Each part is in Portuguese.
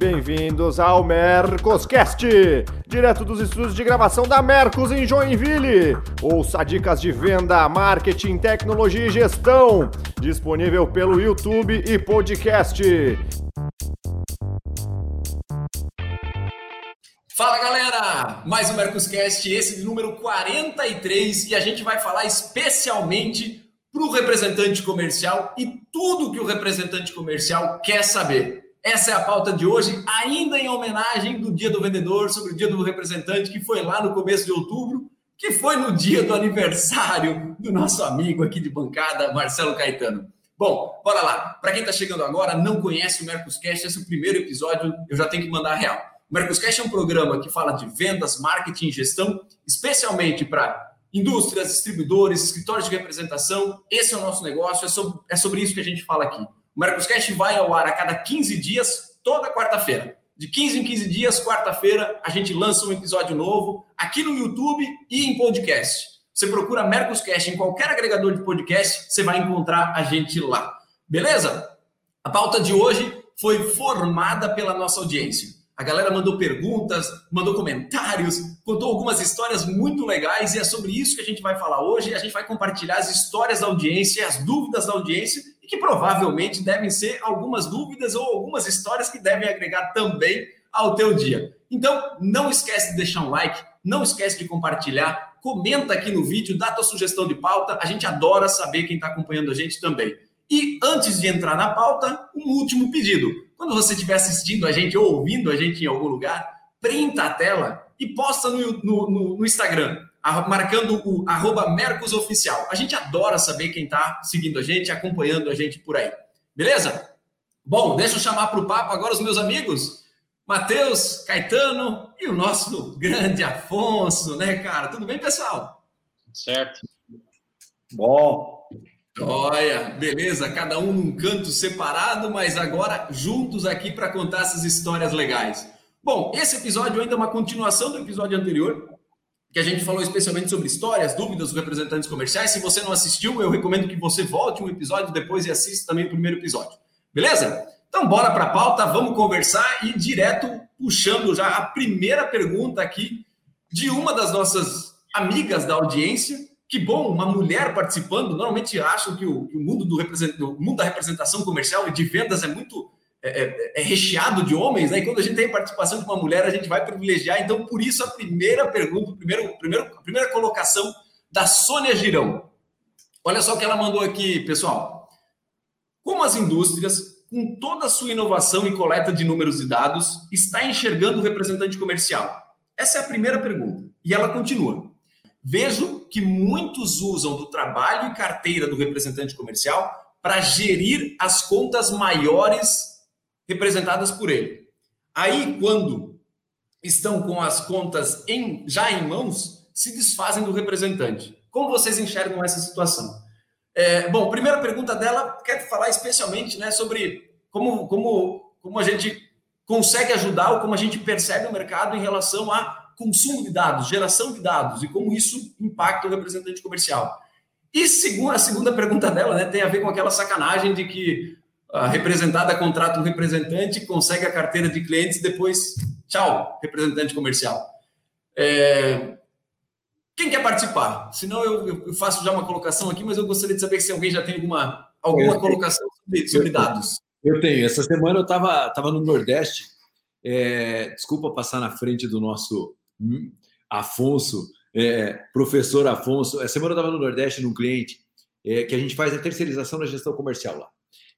Bem-vindos ao Mercoscast, direto dos estúdios de gravação da Mercos em Joinville. Ouça dicas de venda, marketing, tecnologia e gestão, disponível pelo YouTube e podcast. Fala galera, mais um Mercoscast, esse número 43 e a gente vai falar especialmente para o representante comercial e tudo que o representante comercial quer saber. Essa é a pauta de hoje, ainda em homenagem do Dia do Vendedor, sobre o Dia do Representante, que foi lá no começo de outubro, que foi no dia do aniversário do nosso amigo aqui de bancada, Marcelo Caetano. Bom, bora lá. Para quem está chegando agora, não conhece o Mercoscast, esse é o primeiro episódio, eu já tenho que mandar a real. O Mercoscast é um programa que fala de vendas, marketing e gestão, especialmente para indústrias, distribuidores, escritórios de representação. Esse é o nosso negócio, é sobre, é sobre isso que a gente fala aqui. O Mercoscast vai ao ar a cada 15 dias, toda quarta-feira. De 15 em 15 dias, quarta-feira, a gente lança um episódio novo aqui no YouTube e em podcast. Você procura Mercoscast em qualquer agregador de podcast, você vai encontrar a gente lá. Beleza? A pauta de hoje foi formada pela nossa audiência. A galera mandou perguntas, mandou comentários, contou algumas histórias muito legais e é sobre isso que a gente vai falar hoje. A gente vai compartilhar as histórias da audiência, as dúvidas da audiência que provavelmente devem ser algumas dúvidas ou algumas histórias que devem agregar também ao teu dia. Então, não esquece de deixar um like, não esquece de compartilhar, comenta aqui no vídeo, dá tua sugestão de pauta. A gente adora saber quem está acompanhando a gente também. E antes de entrar na pauta, um último pedido quando você estiver assistindo a gente ou ouvindo a gente em algum lugar, printa a tela e posta no, no, no, no Instagram, marcando o arroba Mercosoficial. A gente adora saber quem está seguindo a gente, acompanhando a gente por aí. Beleza? Bom, deixa eu chamar para o papo agora os meus amigos. Matheus, Caetano e o nosso grande Afonso, né, cara? Tudo bem, pessoal? Certo. Bom. Olha, beleza, cada um num canto separado, mas agora juntos aqui para contar essas histórias legais. Bom, esse episódio ainda é uma continuação do episódio anterior, que a gente falou especialmente sobre histórias, dúvidas dos representantes comerciais. Se você não assistiu, eu recomendo que você volte um episódio depois e assista também o primeiro episódio. Beleza? Então bora para a pauta, vamos conversar e direto puxando já a primeira pergunta aqui de uma das nossas amigas da audiência, que bom, uma mulher participando. Normalmente acham que o, que o mundo do o mundo da representação comercial e de vendas é muito é, é, é, recheado de homens, né? E quando a gente tem participação de uma mulher, a gente vai privilegiar. Então, por isso, a primeira pergunta, primeiro, primeiro, a primeira colocação da Sônia Girão. Olha só o que ela mandou aqui, pessoal. Como as indústrias, com toda a sua inovação e coleta de números e dados, está enxergando o representante comercial? Essa é a primeira pergunta. E ela continua. Vejo que muitos usam do trabalho e carteira do representante comercial para gerir as contas maiores representadas por ele. Aí, quando estão com as contas em, já em mãos, se desfazem do representante. Como vocês enxergam essa situação? É, bom, primeira pergunta dela, quer falar especialmente né, sobre como, como, como a gente consegue ajudar ou como a gente percebe o mercado em relação a consumo de dados, geração de dados e como isso impacta o representante comercial. E segundo, a segunda pergunta dela né, tem a ver com aquela sacanagem de que a representada contrata um representante, consegue a carteira de clientes e depois, tchau, representante comercial. É... Quem quer participar? Senão eu, eu, faço já uma colocação aqui, mas eu gostaria de saber se alguém já tem alguma, alguma colocação sobre, sobre dados. Eu tenho. Essa semana eu estava tava no Nordeste. É, desculpa passar na frente do nosso Afonso, é, professor Afonso. Essa semana eu estava no Nordeste num cliente é, que a gente faz a terceirização da gestão comercial lá.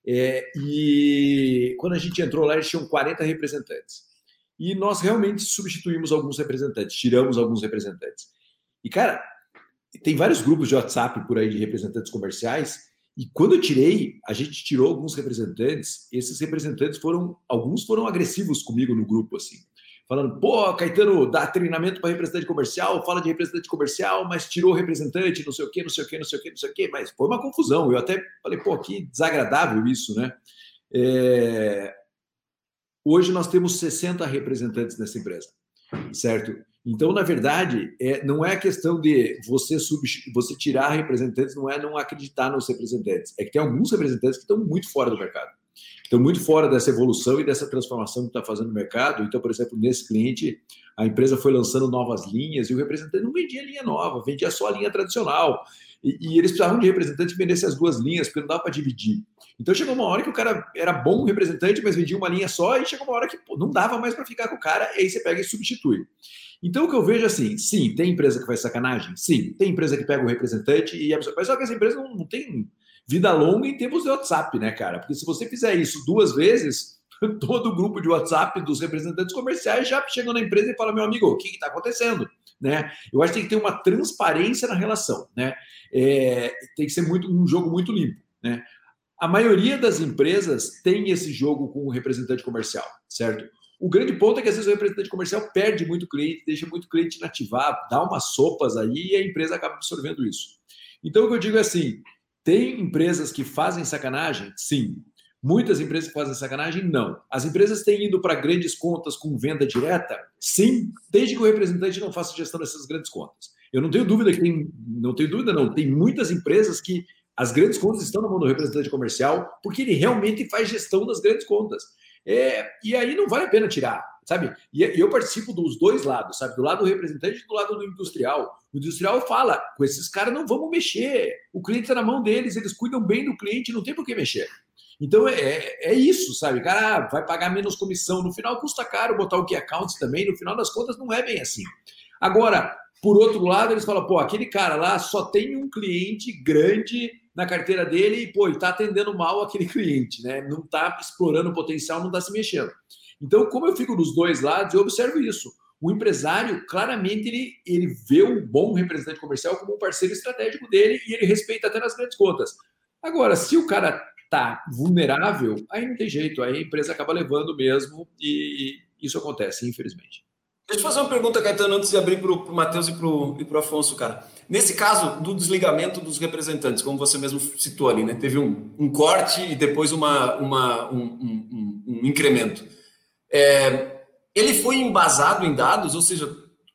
É, e quando a gente entrou lá, eles tinham 40 representantes. E nós realmente substituímos alguns representantes, tiramos alguns representantes. E, cara, tem vários grupos de WhatsApp por aí de representantes comerciais. E quando eu tirei, a gente tirou alguns representantes. Esses representantes foram, alguns foram agressivos comigo no grupo, assim falando, pô, Caetano dá treinamento para representante comercial, fala de representante comercial, mas tirou representante, não sei o quê, não sei o quê, não sei o quê, não sei o quê, mas foi uma confusão. Eu até falei, pô, que desagradável isso, né? É... Hoje nós temos 60 representantes nessa empresa, certo? Então, na verdade, é, não é a questão de você, você tirar representantes, não é não acreditar nos representantes. É que tem alguns representantes que estão muito fora do mercado. Estão muito fora dessa evolução e dessa transformação que está fazendo no mercado. Então, por exemplo, nesse cliente, a empresa foi lançando novas linhas e o representante não vendia linha nova, vendia só a linha tradicional. E, e eles precisavam de representante que vendesse as duas linhas, porque não dava para dividir. Então chegou uma hora que o cara era bom representante, mas vendia uma linha só, e chegou uma hora que pô, não dava mais para ficar com o cara, e aí você pega e substitui. Então o que eu vejo é assim, sim, tem empresa que faz sacanagem? Sim, tem empresa que pega o representante e absorve. Mas só que essa empresa não, não tem vida longa em termos de WhatsApp, né, cara? Porque se você fizer isso duas vezes, todo o grupo de WhatsApp dos representantes comerciais já chegam na empresa e fala, meu amigo, o que está acontecendo? Né? Eu acho que tem que ter uma transparência na relação, né? É, tem que ser muito um jogo muito limpo, né? A maioria das empresas tem esse jogo com o representante comercial, certo? O grande ponto é que às vezes o representante comercial perde muito cliente, deixa muito cliente inativar, dá umas sopas aí e a empresa acaba absorvendo isso. Então o que eu digo é assim: tem empresas que fazem sacanagem? Sim. Muitas empresas que fazem sacanagem? Não. As empresas têm ido para grandes contas com venda direta? Sim, desde que o representante não faça gestão dessas grandes contas. Eu não tenho dúvida que tem, não tenho dúvida não, tem muitas empresas que as grandes contas estão na mão do representante comercial porque ele realmente faz gestão das grandes contas. É, e aí não vale a pena tirar, sabe? E eu participo dos dois lados, sabe? Do lado do representante e do lado do industrial. O industrial fala: com esses caras não vamos mexer. O cliente está na mão deles, eles cuidam bem do cliente, não tem por que mexer. Então é, é, é isso, sabe? Cara vai pagar menos comissão. No final custa caro botar o key account também. No final das contas, não é bem assim. Agora, por outro lado, eles falam: pô, aquele cara lá só tem um cliente grande na carteira dele e, pô, está atendendo mal aquele cliente, né? Não está explorando o potencial, não está se mexendo. Então, como eu fico dos dois lados, eu observo isso. O empresário, claramente, ele, ele vê o bom representante comercial como um parceiro estratégico dele e ele respeita até nas grandes contas. Agora, se o cara tá vulnerável, aí não tem jeito, aí a empresa acaba levando mesmo e isso acontece, infelizmente. Deixa eu fazer uma pergunta, Caetano, antes de abrir para o Matheus e para o Afonso, cara. Nesse caso do desligamento dos representantes, como você mesmo citou ali, né? Teve um, um corte e depois uma, uma um, um, um, incremento. É, ele foi embasado em dados, ou seja,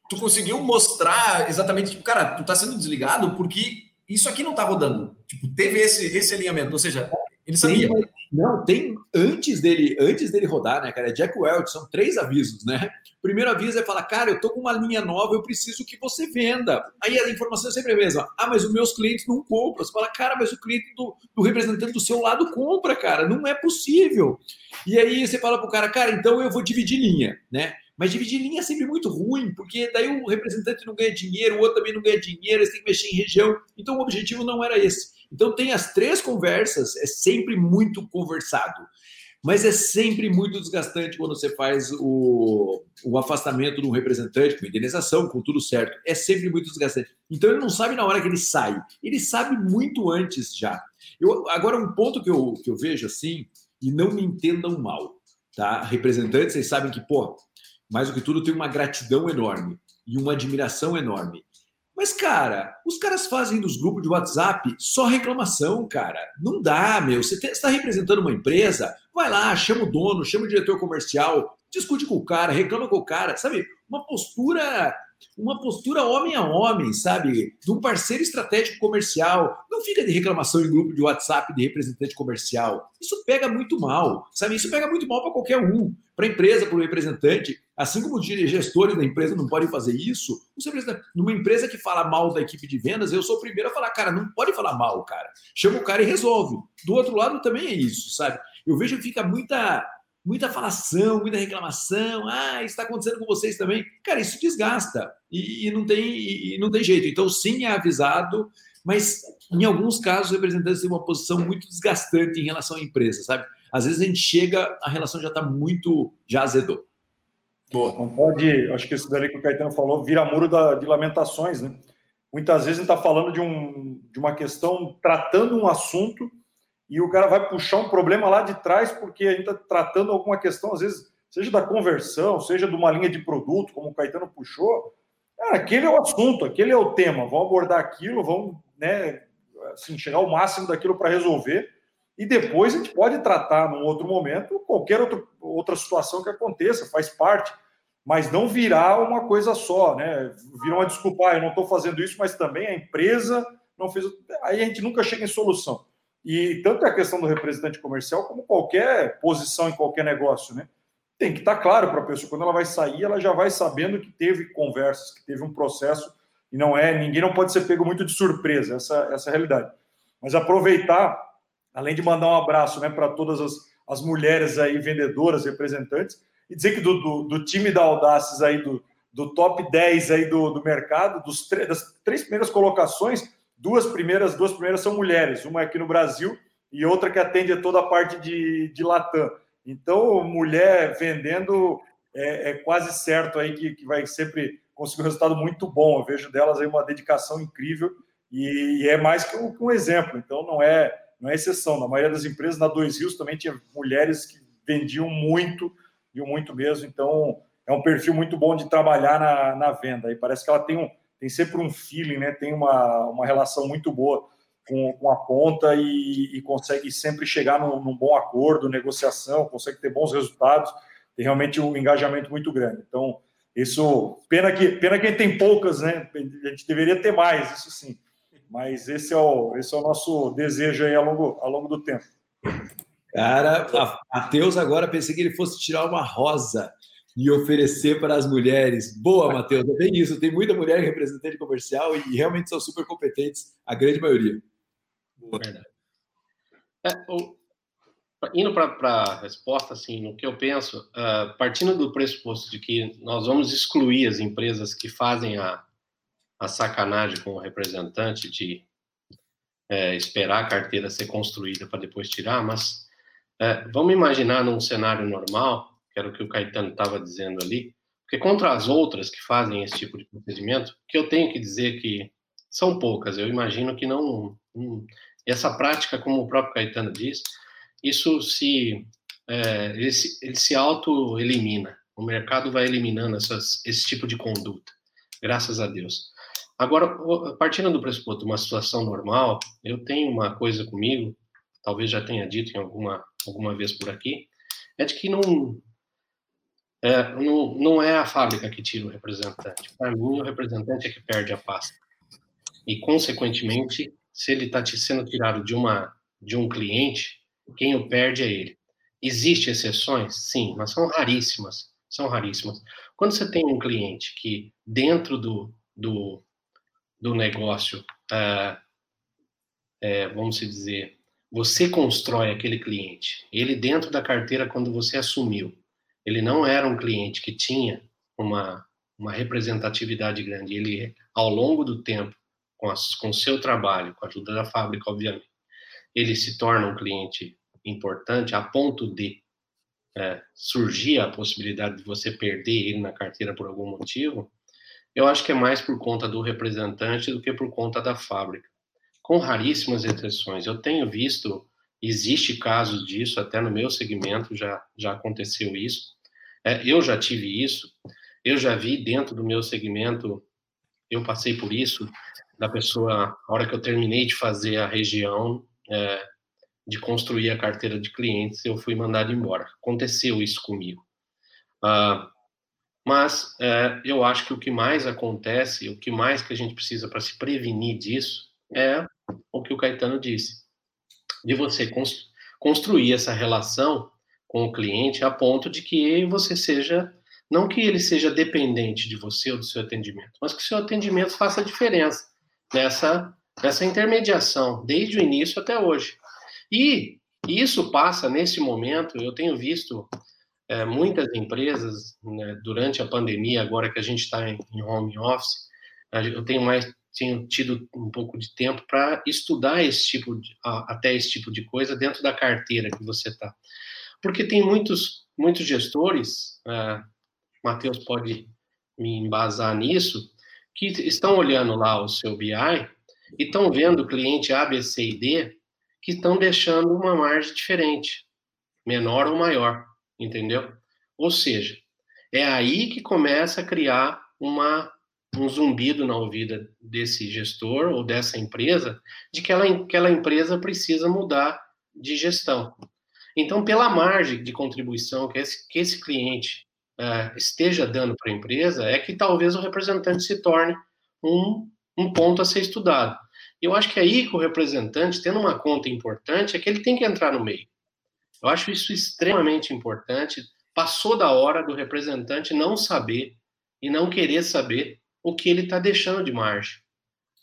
tu conseguiu mostrar exatamente, tipo, cara, tu está sendo desligado porque isso aqui não está rodando. Tipo, teve esse, esse alinhamento, ou seja, ele sabia. Tem, não, tem antes dele, antes dele rodar, né, cara? É Jack Welch, são três avisos, né? primeiro aviso é falar, cara, eu tô com uma linha nova, eu preciso que você venda. Aí a informação é sempre a mesma. Ah, mas os meus clientes não compram. Você fala, cara, mas o cliente do, do representante do seu lado compra, cara. Não é possível. E aí você fala pro cara, cara, então eu vou dividir linha, né? Mas dividir linha é sempre muito ruim, porque daí o representante não ganha dinheiro, o outro também não ganha dinheiro, eles têm que mexer em região. Então o objetivo não era esse. Então tem as três conversas, é sempre muito conversado. Mas é sempre muito desgastante quando você faz o, o afastamento de um representante, com indenização, com tudo certo. É sempre muito desgastante. Então ele não sabe na hora que ele sai, ele sabe muito antes já. Eu, agora, um ponto que eu, que eu vejo assim, e não me entendam mal, tá? Representantes, vocês sabem que, pô, mais do que tudo, tenho uma gratidão enorme e uma admiração enorme. Mas, cara, os caras fazem dos grupos de WhatsApp só reclamação, cara. Não dá, meu. Você está representando uma empresa, vai lá, chama o dono, chama o diretor comercial, discute com o cara, reclama com o cara, sabe? Uma postura uma postura homem a homem, sabe? De um parceiro estratégico comercial. Não fica de reclamação em grupo de WhatsApp de representante comercial. Isso pega muito mal, sabe? Isso pega muito mal para qualquer um, para a empresa, para o representante. Assim como os gestores da empresa não podem fazer isso, numa empresa que fala mal da equipe de vendas, eu sou o primeiro a falar, cara, não pode falar mal, cara. Chama o cara e resolve. Do outro lado também é isso, sabe? Eu vejo que fica muita muita falação, muita reclamação. Ah, está acontecendo com vocês também. Cara, isso desgasta e, e não, tem, e não tem jeito. Então, sim, é avisado, mas em alguns casos, os representantes têm uma posição muito desgastante em relação à empresa, sabe? Às vezes a gente chega, a relação já está muito, já azedou. Boa. Não pode, acho que isso daí que o Caetano falou, vira muro da, de lamentações, né? Muitas vezes a gente está falando de, um, de uma questão, tratando um assunto e o cara vai puxar um problema lá de trás porque a gente está tratando alguma questão, às vezes, seja da conversão, seja de uma linha de produto, como o Caetano puxou. Cara, aquele é o assunto, aquele é o tema. Vamos abordar aquilo, vamos né, assim, chegar ao máximo daquilo para resolver. E depois a gente pode tratar, num outro momento, qualquer outro, outra situação que aconteça, faz parte. Mas não virar uma coisa só, né? Virar uma desculpa, ah, eu não estou fazendo isso, mas também a empresa não fez. Aí a gente nunca chega em solução. E tanto é a questão do representante comercial como qualquer posição em qualquer negócio, né? Tem que estar tá claro para a pessoa, quando ela vai sair, ela já vai sabendo que teve conversas, que teve um processo, e não é, ninguém não pode ser pego muito de surpresa, essa, essa é a realidade. Mas aproveitar, além de mandar um abraço né, para todas as, as mulheres aí, vendedoras, representantes, e dizer que do, do, do time da Audaces aí, do, do top 10 aí do, do mercado, dos das três primeiras colocações, duas primeiras, duas primeiras são mulheres, uma aqui no Brasil e outra que atende toda a parte de, de Latam. Então, mulher vendendo é, é quase certo aí que, que vai sempre conseguir um resultado muito bom. Eu vejo delas aí uma dedicação incrível e, e é mais que um, um, exemplo. Então, não é, não é exceção. Na maioria das empresas, na Dois Rios também tinha mulheres que vendiam muito, e muito mesmo. Então, é um perfil muito bom de trabalhar na, na venda. E parece que ela tem, um, tem sempre um feeling, né? tem uma, uma relação muito boa com, com a ponta e, e consegue sempre chegar num, num, bom acordo, negociação, consegue ter bons resultados, tem realmente um engajamento muito grande. Então, isso, pena que, pena que tem poucas, né? A gente deveria ter mais, isso sim. Mas esse é o, esse é o nosso desejo aí ao longo, ao longo do tempo. Cara, Matheus agora pensei que ele fosse tirar uma rosa e oferecer para as mulheres. Boa, Matheus, é bem isso. Tem muita mulher representante comercial e realmente são super competentes, a grande maioria. Boa. Verdade. É, o, indo para a resposta, assim, no que eu penso, uh, partindo do pressuposto de que nós vamos excluir as empresas que fazem a, a sacanagem com o representante de é, esperar a carteira ser construída para depois tirar, mas é, vamos imaginar num cenário normal, que era o que o Caetano estava dizendo ali, porque contra as outras que fazem esse tipo de procedimento, que eu tenho que dizer que são poucas, eu imagino que não. essa prática, como o próprio Caetano diz, isso se. É, ele se, ele se auto-elimina. O mercado vai eliminando essas, esse tipo de conduta, graças a Deus. Agora, partindo do pressuposto de uma situação normal, eu tenho uma coisa comigo, talvez já tenha dito em alguma alguma vez por aqui, é de que não, é, não, não é a fábrica que tira o representante. Para mim, o representante é que perde a pasta. E, consequentemente, se ele está sendo tirado de, uma, de um cliente, quem o perde é ele. Existem exceções? Sim, mas são raríssimas. São raríssimas. Quando você tem um cliente que, dentro do, do, do negócio, é, é, vamos dizer, você constrói aquele cliente. Ele dentro da carteira quando você assumiu, ele não era um cliente que tinha uma uma representatividade grande. Ele ao longo do tempo, com o seu trabalho, com a ajuda da fábrica, obviamente, ele se torna um cliente importante a ponto de é, surgir a possibilidade de você perder ele na carteira por algum motivo. Eu acho que é mais por conta do representante do que por conta da fábrica com raríssimas exceções. Eu tenho visto, existe casos disso, até no meu segmento já, já aconteceu isso. É, eu já tive isso, eu já vi dentro do meu segmento, eu passei por isso, da pessoa, a hora que eu terminei de fazer a região, é, de construir a carteira de clientes, eu fui mandado embora. Aconteceu isso comigo. Ah, mas é, eu acho que o que mais acontece, o que mais que a gente precisa para se prevenir disso, é o que o Caetano disse, de você construir essa relação com o cliente a ponto de que você seja, não que ele seja dependente de você ou do seu atendimento, mas que o seu atendimento faça diferença nessa, nessa intermediação, desde o início até hoje. E isso passa, nesse momento, eu tenho visto é, muitas empresas, né, durante a pandemia, agora que a gente está em, em home office, eu tenho mais tenho tido um pouco de tempo para estudar esse tipo de, até esse tipo de coisa dentro da carteira que você está. Porque tem muitos, muitos gestores, uh, Matheus pode me embasar nisso, que estão olhando lá o seu BI e estão vendo o cliente A, B, C e D que estão deixando uma margem diferente, menor ou maior, entendeu? Ou seja, é aí que começa a criar uma um zumbido na ouvida desse gestor ou dessa empresa de que ela, aquela empresa precisa mudar de gestão. Então, pela margem de contribuição que esse, que esse cliente uh, esteja dando para a empresa, é que talvez o representante se torne um, um ponto a ser estudado. Eu acho que aí que o representante, tendo uma conta importante, é que ele tem que entrar no meio. Eu acho isso extremamente importante. Passou da hora do representante não saber e não querer saber o que ele está deixando de margem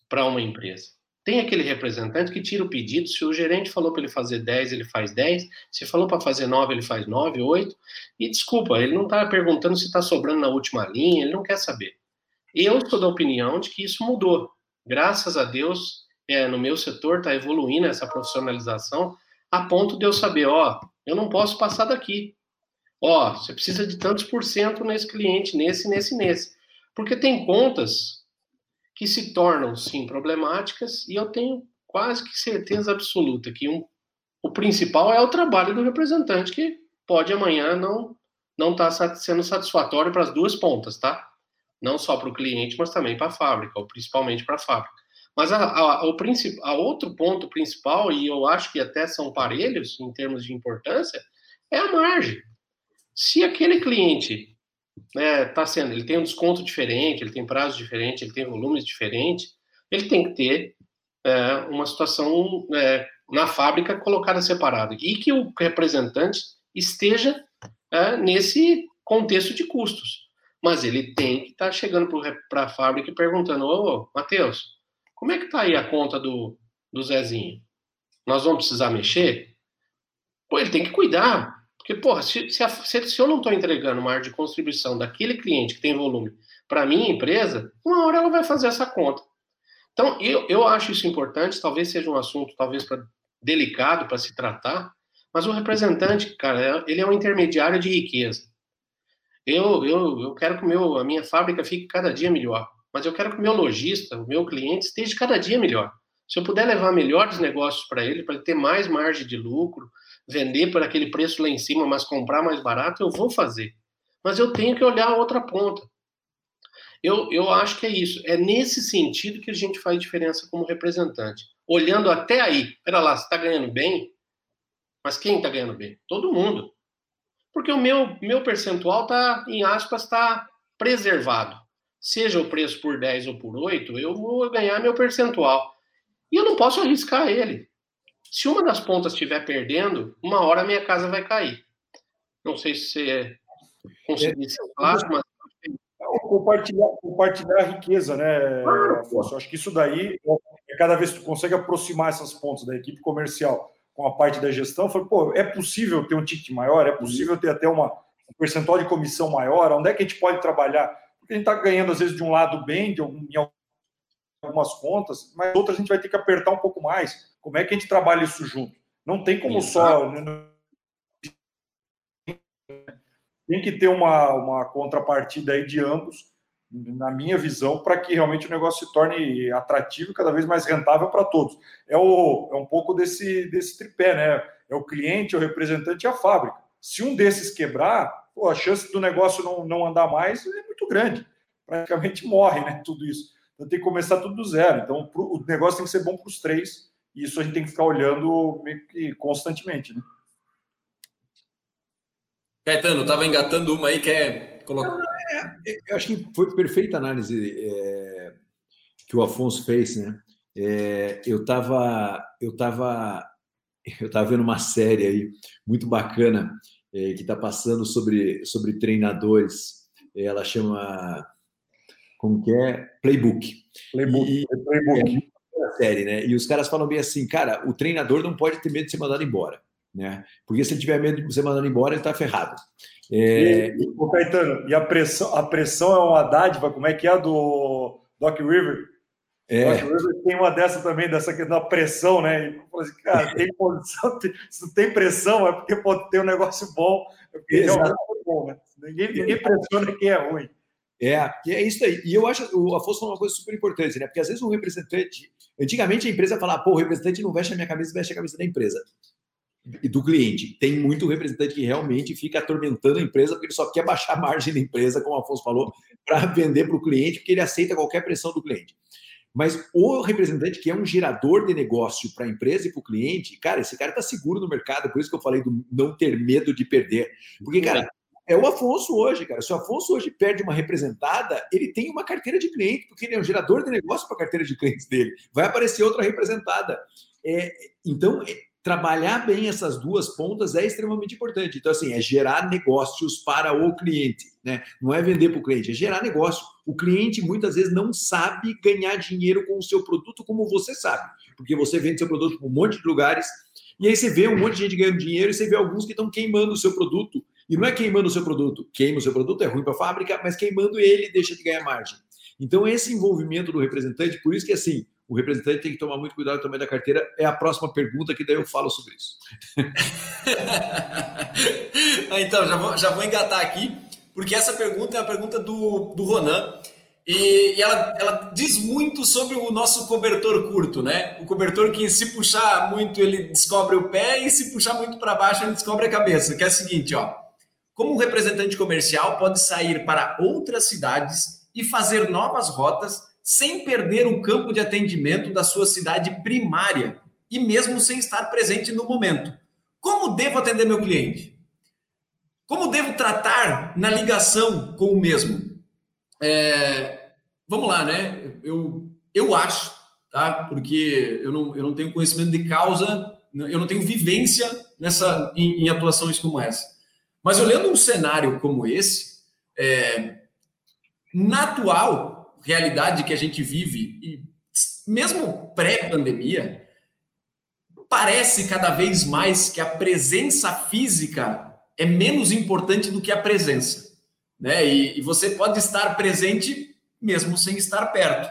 para uma empresa. Tem aquele representante que tira o pedido, se o gerente falou para ele fazer 10, ele faz 10, se falou para fazer 9, ele faz 9, 8, e desculpa, ele não está perguntando se está sobrando na última linha, ele não quer saber. Eu sou da opinião de que isso mudou. Graças a Deus, é, no meu setor está evoluindo essa profissionalização, a ponto de eu saber, ó, eu não posso passar daqui. Ó, você precisa de tantos por cento nesse cliente, nesse, nesse, nesse. Porque tem contas que se tornam, sim, problemáticas, e eu tenho quase que certeza absoluta que um, o principal é o trabalho do representante, que pode amanhã não não estar tá sendo satisfatório para as duas pontas, tá? Não só para o cliente, mas também para a fábrica, ou principalmente para a fábrica. Mas a, a, o a outro ponto principal, e eu acho que até são parelhos em termos de importância, é a margem. Se aquele cliente né, tá sendo, ele tem um desconto diferente, ele tem prazo diferente, ele tem volumes diferentes, ele tem que ter é, uma situação é, na fábrica colocada separada e que o representante esteja é, nesse contexto de custos. Mas ele tem que estar tá chegando para a fábrica e perguntando: Ô, Matheus, como é que está aí a conta do, do Zezinho? Nós vamos precisar mexer? Pô, ele tem que cuidar. Porque, porra, se, se, a, se, se eu não estou entregando uma área de contribuição daquele cliente que tem volume para a minha empresa, uma hora ela vai fazer essa conta. Então, eu, eu acho isso importante, talvez seja um assunto talvez pra, delicado para se tratar, mas o representante, cara, é, ele é um intermediário de riqueza. Eu, eu, eu quero que meu, a minha fábrica fique cada dia melhor, mas eu quero que o meu lojista, o meu cliente, esteja cada dia melhor. Se eu puder levar melhores negócios para ele, para ele ter mais margem de lucro, vender por aquele preço lá em cima, mas comprar mais barato, eu vou fazer. Mas eu tenho que olhar a outra ponta. Eu, eu acho que é isso. É nesse sentido que a gente faz diferença como representante. Olhando até aí, pera lá, você está ganhando bem? Mas quem está ganhando bem? Todo mundo. Porque o meu, meu percentual está, em aspas, está preservado. Seja o preço por 10 ou por 8, eu vou ganhar meu percentual. E eu não posso arriscar ele. Se uma das pontas estiver perdendo, uma hora a minha casa vai cair. Não sei se você conseguiu ser claro, mas. Compartilhar, compartilhar a riqueza, né, Afonso? Acho que isso daí, é cada vez que tu consegue aproximar essas pontas da equipe comercial com a parte da gestão, foi, pô, é possível ter um ticket maior, é possível ter até uma, um percentual de comissão maior, onde é que a gente pode trabalhar? Porque a gente está ganhando, às vezes, de um lado bem, de algum, em algumas contas, mas outras a gente vai ter que apertar um pouco mais. Como é que a gente trabalha isso junto? Não tem como só. Né, tem que ter uma, uma contrapartida aí de ambos, na minha visão, para que realmente o negócio se torne atrativo e cada vez mais rentável para todos. É, o, é um pouco desse, desse tripé, né? É o cliente, é o representante e a fábrica. Se um desses quebrar, pô, a chance do negócio não, não andar mais é muito grande. Praticamente morre, né? Tudo isso. Então tem que começar tudo do zero. Então pro, o negócio tem que ser bom para os três e isso a gente tem que ficar olhando meio que constantemente, né? Caetano, estava engatando uma aí, quer colocar. É, eu acho que foi perfeita a análise é, que o Afonso fez, né? É, eu estava eu tava, eu tava vendo uma série aí muito bacana é, que está passando sobre, sobre treinadores. Ela chama como que é? Playbook. Playbook. E, Playbook série, né? E os caras falam bem assim, cara, o treinador não pode ter medo de ser mandado embora, né? Porque se ele tiver medo de ser mandado embora, ele tá ferrado. É... E, o Caetano, e a pressão, a pressão é uma dádiva, como é que é a do Doc River? É. Doc River tem uma dessa também, dessa da pressão, né? E assim, cara, tem posição, tem, se não tem pressão, é porque pode ter um negócio bom, é porque realmente é bom, né? Ninguém, ninguém pressiona quem é ruim. É, é isso aí. E eu acho, o Afonso falou uma coisa super importante, né? Porque às vezes um representante, antigamente a empresa falava, pô, o representante não veste a minha camisa, veste a camisa da empresa. E do cliente. Tem muito representante que realmente fica atormentando a empresa porque ele só quer baixar a margem da empresa, como o Afonso falou, para vender para o cliente, porque ele aceita qualquer pressão do cliente. Mas o representante que é um gerador de negócio para a empresa e para o cliente, cara, esse cara está seguro no mercado, por isso que eu falei do não ter medo de perder. Porque, cara, é o Afonso hoje, cara. Se o Afonso hoje perde uma representada, ele tem uma carteira de cliente, porque ele é o gerador de negócio para a carteira de clientes dele. Vai aparecer outra representada. É, então, é, trabalhar bem essas duas pontas é extremamente importante. Então, assim, é gerar negócios para o cliente, né? Não é vender para o cliente, é gerar negócio. O cliente muitas vezes não sabe ganhar dinheiro com o seu produto como você sabe, porque você vende seu produto para um monte de lugares e aí você vê um monte de gente ganhando dinheiro e você vê alguns que estão queimando o seu produto. E não é queimando o seu produto, queima o seu produto, é ruim para a fábrica, mas queimando ele deixa de ganhar margem. Então, esse envolvimento do representante, por isso que assim, o representante tem que tomar muito cuidado também da carteira, é a próxima pergunta que daí eu falo sobre isso. então, já vou, já vou engatar aqui, porque essa pergunta é a pergunta do, do Ronan. E, e ela, ela diz muito sobre o nosso cobertor curto, né? O cobertor que se puxar muito ele descobre o pé e se puxar muito para baixo ele descobre a cabeça. Que é o seguinte, ó. Como um representante comercial pode sair para outras cidades e fazer novas rotas sem perder o campo de atendimento da sua cidade primária e mesmo sem estar presente no momento. Como devo atender meu cliente? Como devo tratar na ligação com o mesmo? É, vamos lá, né? Eu, eu acho, tá? Porque eu não, eu não tenho conhecimento de causa, eu não tenho vivência nessa em, em atuações como essa. Mas olhando um cenário como esse, é, na atual realidade que a gente vive, e mesmo pré-pandemia, parece cada vez mais que a presença física é menos importante do que a presença né? E, e você pode estar presente mesmo sem estar perto.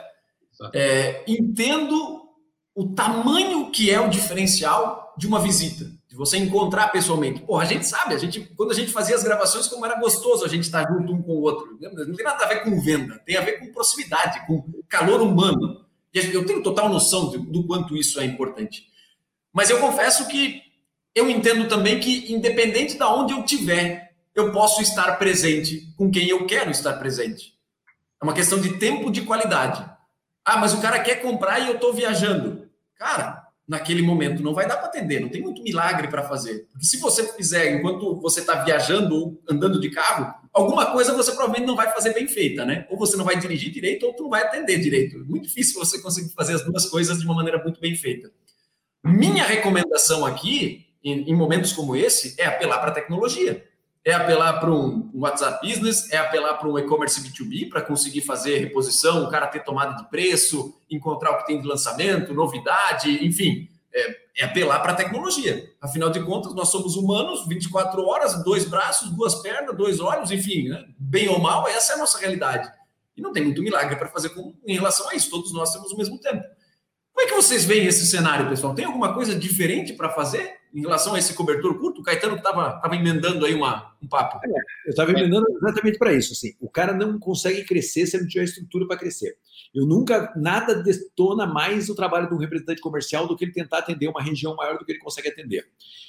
É, entendo o tamanho que é o diferencial de uma visita, de você encontrar pessoalmente. Pô, a gente sabe, a gente, quando a gente fazia as gravações, como era gostoso a gente estar junto um com o outro. Não tem nada a ver com venda, tem a ver com proximidade, com calor humano. E eu tenho total noção do, do quanto isso é importante. Mas eu confesso que eu entendo também que, independente de onde eu estiver, eu posso estar presente com quem eu quero estar presente. É uma questão de tempo de qualidade. Ah, mas o cara quer comprar e eu estou viajando. Cara, naquele momento não vai dar para atender, não tem muito milagre para fazer. Porque se você fizer enquanto você está viajando ou andando de carro, alguma coisa você provavelmente não vai fazer bem feita, né? Ou você não vai dirigir direito ou tu não vai atender direito. Muito difícil você conseguir fazer as duas coisas de uma maneira muito bem feita. Minha recomendação aqui, em, em momentos como esse, é apelar para a tecnologia é apelar para um WhatsApp Business, é apelar para um e-commerce B2B para conseguir fazer reposição, o cara ter tomada de preço, encontrar o que tem de lançamento, novidade, enfim, é, é apelar para a tecnologia. Afinal de contas, nós somos humanos, 24 horas, dois braços, duas pernas, dois olhos, enfim, né? bem ou mal, essa é a nossa realidade. E não tem muito milagre para fazer com, em relação a isso, todos nós temos o mesmo tempo. Como é que vocês veem esse cenário, pessoal? Tem alguma coisa diferente para fazer? Em relação a esse cobertor curto, o Caetano estava emendando aí uma, um papo. É, eu estava emendando exatamente para isso. Assim, o cara não consegue crescer se ele não tiver estrutura para crescer. Eu nunca, nada detona mais o trabalho de um representante comercial do que ele tentar atender uma região maior do que ele consegue atender.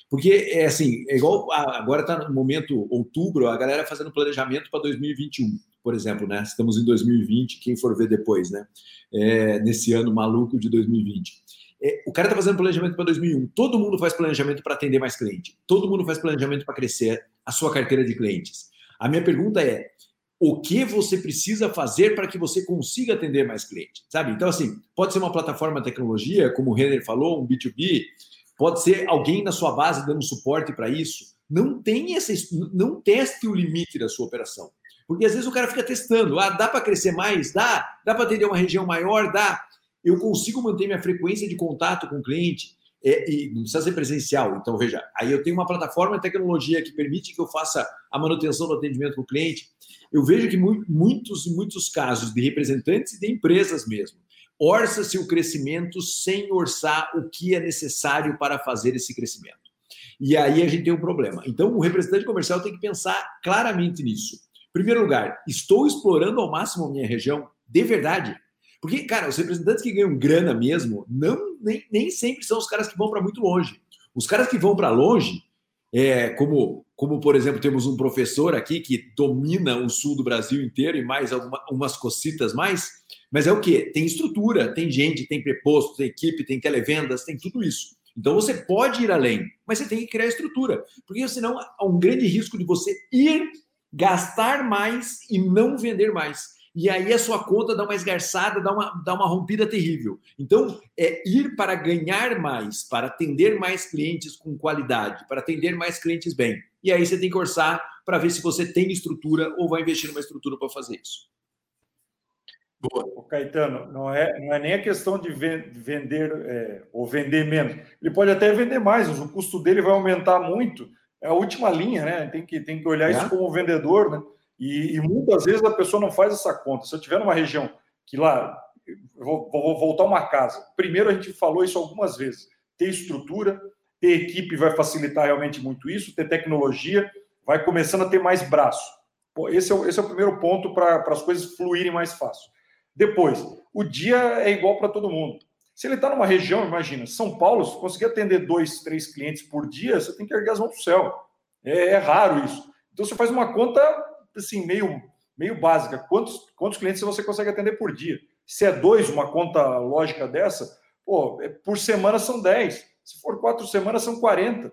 Porque, é assim, é igual agora está no momento outubro, a galera fazendo planejamento para 2021, por exemplo, né? Estamos em 2020, quem for ver depois, né? É, nesse ano maluco de 2020. É, o cara está fazendo planejamento para 2001. Todo mundo faz planejamento para atender mais cliente. Todo mundo faz planejamento para crescer a sua carteira de clientes. A minha pergunta é: o que você precisa fazer para que você consiga atender mais clientes? Sabe? Então, assim, pode ser uma plataforma de tecnologia, como o Renner falou, um B2B, pode ser alguém na sua base dando suporte para isso. Não tem essa, não teste o limite da sua operação. Porque às vezes o cara fica testando, ah, dá para crescer mais? Dá, dá para atender uma região maior? Dá eu consigo manter minha frequência de contato com o cliente é, e não precisa ser presencial. Então, veja, aí eu tenho uma plataforma de tecnologia que permite que eu faça a manutenção do atendimento com o cliente. Eu vejo que muitos e muitos casos de representantes e de empresas mesmo, orça-se o crescimento sem orçar o que é necessário para fazer esse crescimento. E aí a gente tem um problema. Então, o representante comercial tem que pensar claramente nisso. Em primeiro lugar, estou explorando ao máximo a minha região de verdade. Porque, cara, os representantes que ganham grana mesmo, não nem, nem sempre são os caras que vão para muito longe. Os caras que vão para longe, é, como, como, por exemplo, temos um professor aqui que domina o sul do Brasil inteiro e mais algumas umas cocitas mais, mas é o quê? Tem estrutura, tem gente, tem preposto, tem equipe, tem televendas, tem tudo isso. Então você pode ir além, mas você tem que criar estrutura, porque senão há um grande risco de você ir gastar mais e não vender mais. E aí a sua conta dá uma esgarçada, dá uma, dá uma rompida terrível. Então, é ir para ganhar mais, para atender mais clientes com qualidade, para atender mais clientes bem. E aí você tem que orçar para ver se você tem estrutura ou vai investir numa estrutura para fazer isso. Boa. O Caetano, não é, não é nem a questão de vender é, ou vender menos. Ele pode até vender mais, mas o custo dele vai aumentar muito. É a última linha, né? Tem que, tem que olhar é? isso como vendedor, né? E, e, muitas vezes a pessoa não faz essa conta. Se eu tiver numa região que lá, vou, vou voltar uma casa. Primeiro, a gente falou isso algumas vezes. Ter estrutura, ter equipe vai facilitar realmente muito isso, ter tecnologia, vai começando a ter mais braço. Esse, é esse é o primeiro ponto para as coisas fluírem mais fácil. Depois, o dia é igual para todo mundo. Se ele está numa região, imagina, São Paulo, se conseguir atender dois, três clientes por dia, você tem que erguer as mãos para o céu. É, é, raro isso. Então você faz uma conta assim, meio, meio básica. Quantos, quantos clientes você consegue atender por dia? Se é dois, uma conta lógica dessa, pô, é, por semana são 10. Se for quatro semanas, são 40.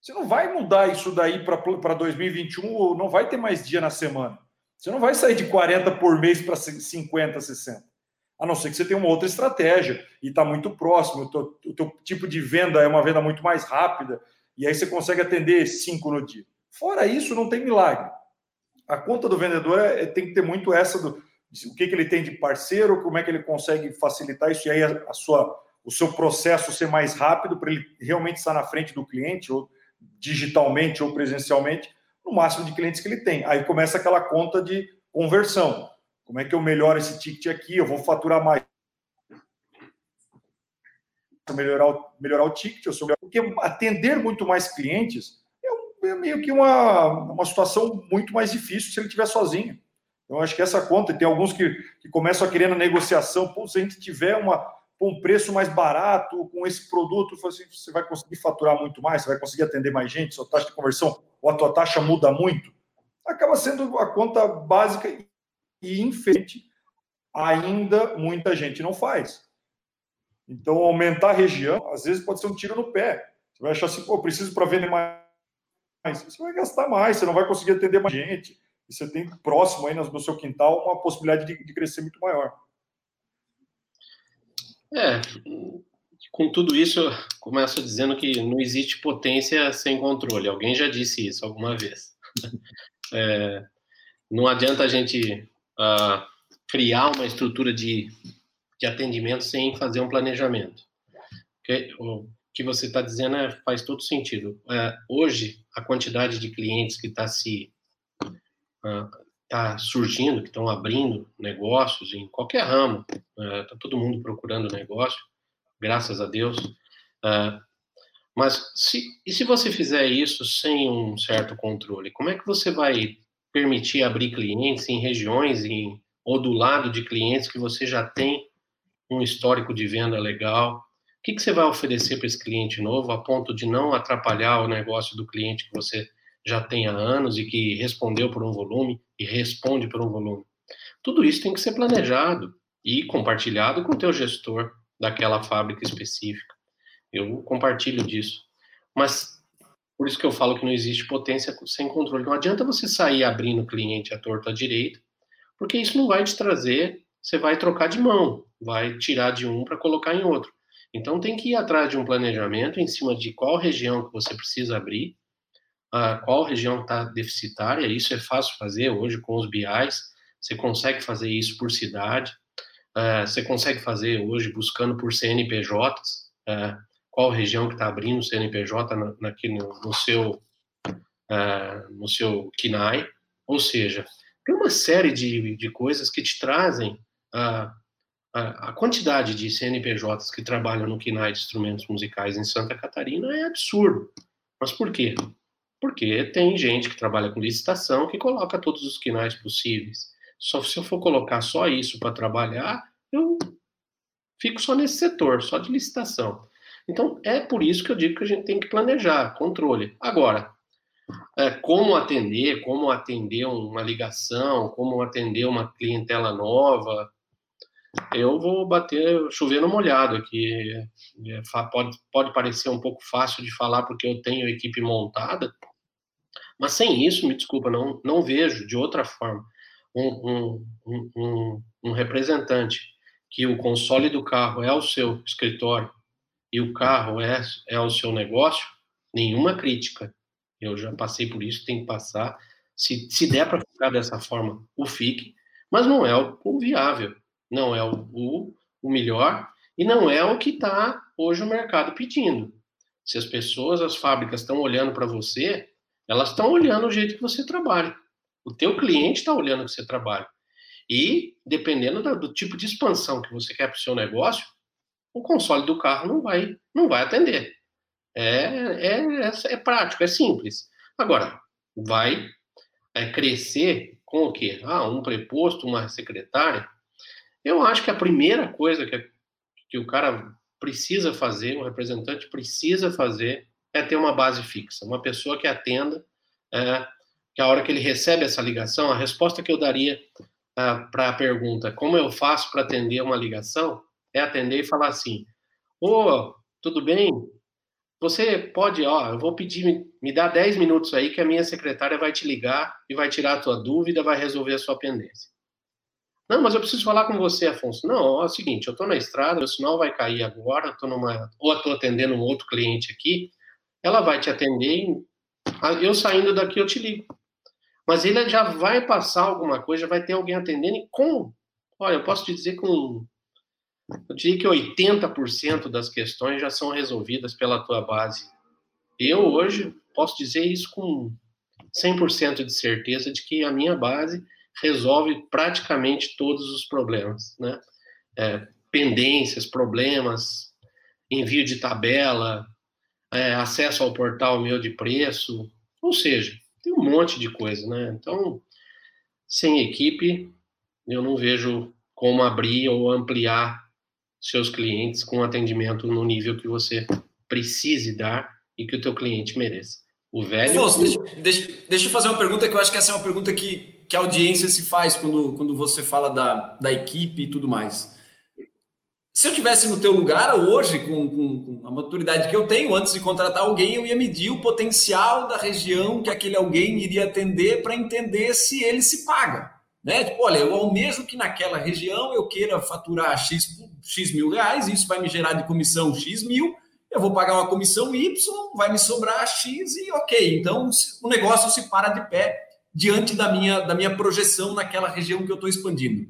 Você não vai mudar isso daí para 2021, não vai ter mais dia na semana. Você não vai sair de 40 por mês para 50, 60. A não ser que você tenha uma outra estratégia e está muito próximo, o teu, o teu, tipo de venda é uma venda muito mais rápida, e aí você consegue atender cinco no dia. Fora isso, não tem milagre. A conta do vendedor é, é tem que ter muito essa do o que, que ele tem de parceiro, como é que ele consegue facilitar isso, e aí a, a sua, o seu processo ser mais rápido para ele realmente estar na frente do cliente, ou digitalmente ou presencialmente, no máximo de clientes que ele tem. Aí começa aquela conta de conversão. Como é que eu melhoro esse ticket aqui? Eu vou faturar mais. Melhorar, melhorar o ticket, eu sou... porque atender muito mais clientes é, meio que uma, uma situação muito mais difícil se ele estiver sozinho. Então, acho que essa conta, tem alguns que, que começam a querer na negociação, se a gente tiver uma, um preço mais barato, com esse produto, assim, você vai conseguir faturar muito mais, você vai conseguir atender mais gente, sua taxa de conversão ou a tua taxa muda muito, acaba sendo a conta básica e, infelizmente, ainda muita gente não faz. Então, aumentar a região, às vezes, pode ser um tiro no pé. Você vai achar assim, pô, preciso para vender mais. Você vai gastar mais, você não vai conseguir atender mais gente. E você tem próximo aí no seu quintal uma possibilidade de, de crescer muito maior. É, com tudo isso, eu começo dizendo que não existe potência sem controle. Alguém já disse isso alguma vez. É, não adianta a gente uh, criar uma estrutura de, de atendimento sem fazer um planejamento. O que você está dizendo é, faz todo sentido. É, hoje, a quantidade de clientes que está se uh, tá surgindo, que estão abrindo negócios em qualquer ramo, está uh, todo mundo procurando negócio graças a Deus. Uh, mas se, e se você fizer isso sem um certo controle, como é que você vai permitir abrir clientes em regiões em, ou do lado de clientes que você já tem um histórico de venda legal? O que, que você vai oferecer para esse cliente novo a ponto de não atrapalhar o negócio do cliente que você já tem há anos e que respondeu por um volume e responde por um volume? Tudo isso tem que ser planejado e compartilhado com o teu gestor daquela fábrica específica. Eu compartilho disso. Mas por isso que eu falo que não existe potência sem controle. Não adianta você sair abrindo cliente à torta à direita, porque isso não vai te trazer, você vai trocar de mão, vai tirar de um para colocar em outro. Então tem que ir atrás de um planejamento em cima de qual região que você precisa abrir, qual região está deficitária. Isso é fácil fazer hoje com os BIs. Você consegue fazer isso por cidade. Uh, você consegue fazer hoje buscando por CNPJs, é, qual região que está abrindo CNPJ na, naquele, no, seu no seu KINAI, ou seja, tem uma série de, de coisas que te trazem a, a quantidade de CNPJs que trabalham no KINAI de instrumentos musicais em Santa Catarina é absurdo. Mas por quê? Porque tem gente que trabalha com licitação que coloca todos os KINAIs possíveis. Só se eu for colocar só isso para trabalhar, eu fico só nesse setor, só de licitação. Então, é por isso que eu digo que a gente tem que planejar, controle. Agora, é, como atender, como atender uma ligação, como atender uma clientela nova, eu vou bater, chover no molhado aqui. É, pode, pode parecer um pouco fácil de falar porque eu tenho equipe montada, Mas sem isso, me desculpa, não, não vejo de outra forma um, um, um, um representante que o console do carro é o seu escritório e o carro é, é o seu negócio, nenhuma crítica. Eu já passei por isso, tem que passar. Se, se der para ficar dessa forma, o fique, mas não é o, o viável, não é o, o, o melhor e não é o que está hoje o mercado pedindo. Se as pessoas, as fábricas estão olhando para você, elas estão olhando o jeito que você trabalha. O teu cliente está olhando que você trabalha. E, dependendo do, do tipo de expansão que você quer para o seu negócio, o console do carro não vai, não vai atender. É, é, é, é prático, é simples. Agora, vai é, crescer com o quê? Ah, um preposto, uma secretária. Eu acho que a primeira coisa que, que o cara precisa fazer, o representante precisa fazer, é ter uma base fixa, uma pessoa que atenda, é, que a hora que ele recebe essa ligação, a resposta que eu daria é, para a pergunta, como eu faço para atender uma ligação, é atender e falar assim, ô, oh, tudo bem? Você pode, ó, eu vou pedir, me dá 10 minutos aí que a minha secretária vai te ligar e vai tirar a tua dúvida, vai resolver a sua pendência. Não, mas eu preciso falar com você, Afonso. Não, é o seguinte, eu estou na estrada, o sinal vai cair agora, tô numa, ou estou atendendo um outro cliente aqui, ela vai te atender, eu saindo daqui eu te ligo. Mas ele já vai passar alguma coisa, vai ter alguém atendendo e com, olha, eu posso te dizer com, eu diria que 80% das questões já são resolvidas pela tua base. Eu hoje posso dizer isso com 100% de certeza de que a minha base resolve praticamente todos os problemas, né? É, pendências, problemas, envio de tabela, é, acesso ao portal meu de preço, ou seja, tem um monte de coisa, né? Então, sem equipe, eu não vejo como abrir ou ampliar seus clientes com atendimento no nível que você precise dar e que o teu cliente mereça. O velho... Afonso, deixa, deixa, deixa eu fazer uma pergunta que eu acho que essa é uma pergunta que, que audiência se faz quando, quando você fala da, da equipe e tudo mais se eu tivesse no teu lugar hoje, com, com, com, a maturidade que eu tenho, antes de contratar alguém, eu ia medir o potencial da região que aquele alguém iria atender para entender se ele se paga. Né? Tipo, olha, eu almejo que naquela região eu queira faturar X, X mil reais, isso vai me gerar de comissão X mil, eu vou pagar uma comissão Y, vai me sobrar X e ok. Então o negócio se para de pé diante da minha, da minha projeção naquela região que eu estou expandindo.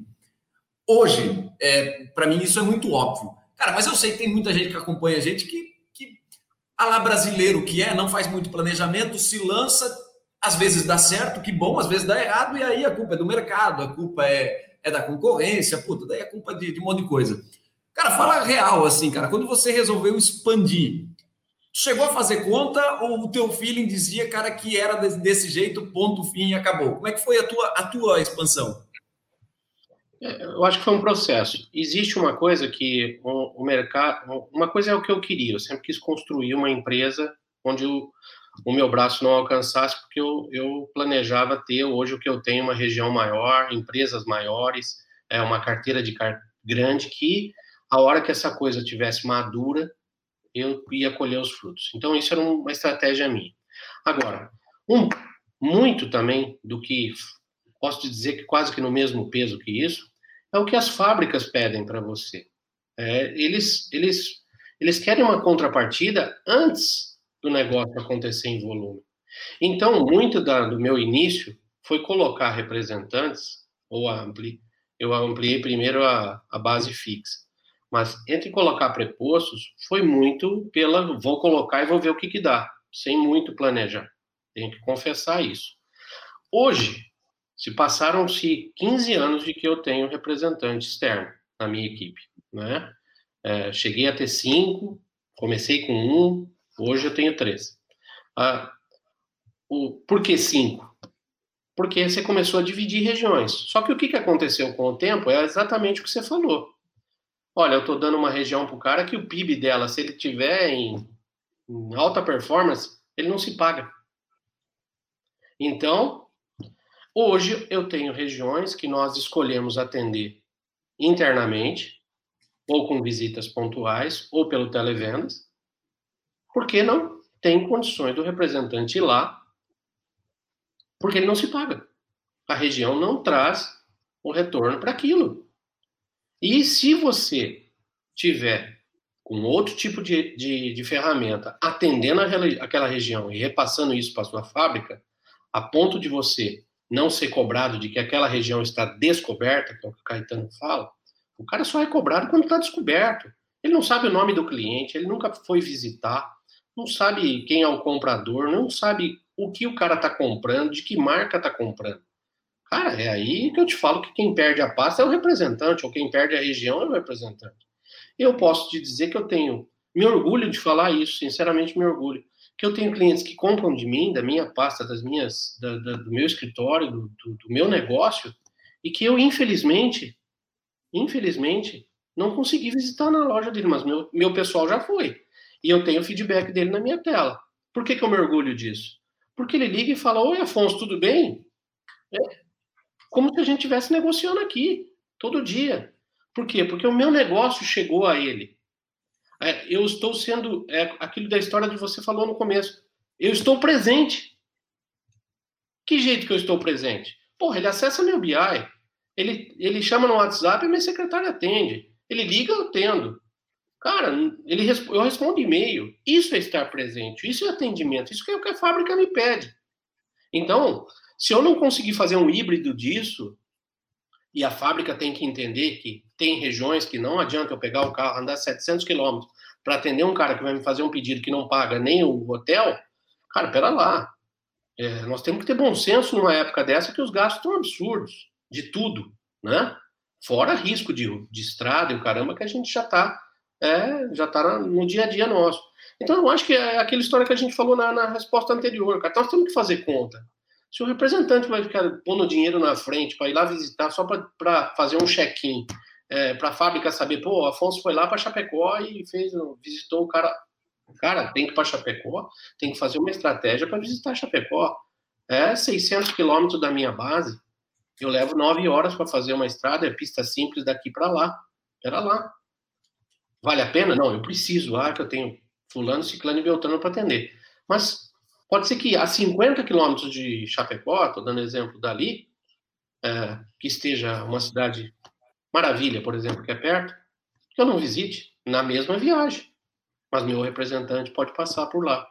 Hoje, é, para mim, isso é muito óbvio. Cara, mas eu sei que tem muita gente que acompanha a gente que, que a lá brasileiro que é, não faz muito planejamento, se lança, às vezes dá certo, que bom, às vezes dá errado, e aí a culpa é do mercado, a culpa é, é da concorrência, puta, daí a culpa é de, de um monte de coisa. Cara, fala real, assim, cara, quando você resolveu expandir, chegou a fazer conta ou o teu feeling dizia, cara, que era desse jeito, ponto, fim e acabou? Como é que foi a tua, a tua expansão? Eu acho que foi um processo. Existe uma coisa que o, o, mercado. Uma coisa é o que eu queria. Eu sempre quis construir uma empresa onde o, o meu braço não alcançasse, porque eu, eu planejava ter hoje o que eu tenho, uma região maior, empresas maiores, é uma carteira de car grande que, a hora que essa coisa tivesse madura, eu ia colher os frutos. Então, isso era uma estratégia minha. Agora, um, muito também do que posso dizer que quase que no mesmo peso que isso, é o que as fábricas pedem para você. É, eles, eles, eles querem uma contrapartida antes do negócio acontecer em volume. Então, muito da, do meu início foi colocar representantes, ou ampli, eu ampliei primeiro a, a base fixa. Mas entre colocar prepostos, foi muito pela vou colocar e vou ver o que, que dá, sem muito planejar. Tenho que confessar isso. Hoje, se passaram-se 15 anos de que eu tenho representante externo na minha equipe, né? É, cheguei a ter cinco, comecei com um, hoje eu tenho três. Ah, o, por que cinco? Porque você começou a dividir regiões. Só que o que, aconteceu com o tempo é exatamente o que você falou. Olha, eu estou dando uma região para o cara que o PIB dela, se ele tiver em, em alta performance, ele não se paga. Então, Hoje eu tenho regiões que nós escolhemos atender internamente, ou com visitas pontuais, ou pelo televendas, porque não tem condições do representante ir lá Porque ele não se paga. A região não traz o retorno para aquilo. E se você tiver com outro tipo de, de, de ferramenta atendendo aquela região e repassando isso para sua fábrica, a ponto de você não ser cobrado de que aquela região está descoberta, que é o que o Caetano fala, o cara só é cobrado quando está descoberto. Ele não sabe o nome do cliente, ele nunca foi visitar, não sabe quem é o comprador, não sabe o que o cara está comprando, de que marca está comprando. Cara, é aí que eu te falo que quem perde a pasta é o representante, ou quem perde a região é o representante. Eu posso te dizer que eu tenho, me orgulho de falar isso, sinceramente me orgulho, que eu tenho clientes que compram de mim, da minha pasta, das minhas, da, da, do meu escritório, do, do, do meu negócio, e que eu, infelizmente, infelizmente, não consegui visitar na loja dele, mas meu, meu pessoal já foi. E eu tenho o feedback dele na minha tela. Por que, que eu me orgulho disso? Porque ele liga e fala: Oi, Afonso, tudo bem? É como se a gente estivesse negociando aqui, todo dia. Por quê? Porque o meu negócio chegou a ele. É, eu estou sendo. É, aquilo da história que você falou no começo. Eu estou presente. Que jeito que eu estou presente? Porra, ele acessa meu BI. Ele, ele chama no WhatsApp e minha secretária atende. Ele liga, eu atendo. Cara, ele, eu respondo e-mail. Isso é estar presente, isso é atendimento, isso é o que a fábrica me pede. Então, se eu não conseguir fazer um híbrido disso, e a fábrica tem que entender que tem regiões que não adianta eu pegar o carro, andar 700 quilômetros para atender um cara que vai me fazer um pedido que não paga nem o hotel, cara, pera lá. É, nós temos que ter bom senso numa época dessa que os gastos estão absurdos, de tudo, né? Fora risco de, de estrada e o caramba que a gente já está é, já tá no dia a dia nosso. Então, eu acho que é aquela história que a gente falou na, na resposta anterior, cara. Nós temos que fazer conta. Se o representante vai ficar pondo dinheiro na frente para ir lá visitar só para fazer um check-in, é, para a fábrica saber, pô, Afonso foi lá para Chapecó e fez, visitou o cara. Cara, tem que ir para Chapecó, tem que fazer uma estratégia para visitar Chapecó. É 600 quilômetros da minha base. Eu levo nove horas para fazer uma estrada, é pista simples daqui para lá. Era lá. Vale a pena? Não, eu preciso. Ah, que eu tenho fulano, ciclano e beltrano para atender. Mas Pode ser que a 50 quilômetros de Chapecó, estou dando exemplo dali, é, que esteja uma cidade maravilha, por exemplo, que é perto, que eu não visite na mesma viagem, mas meu representante pode passar por lá.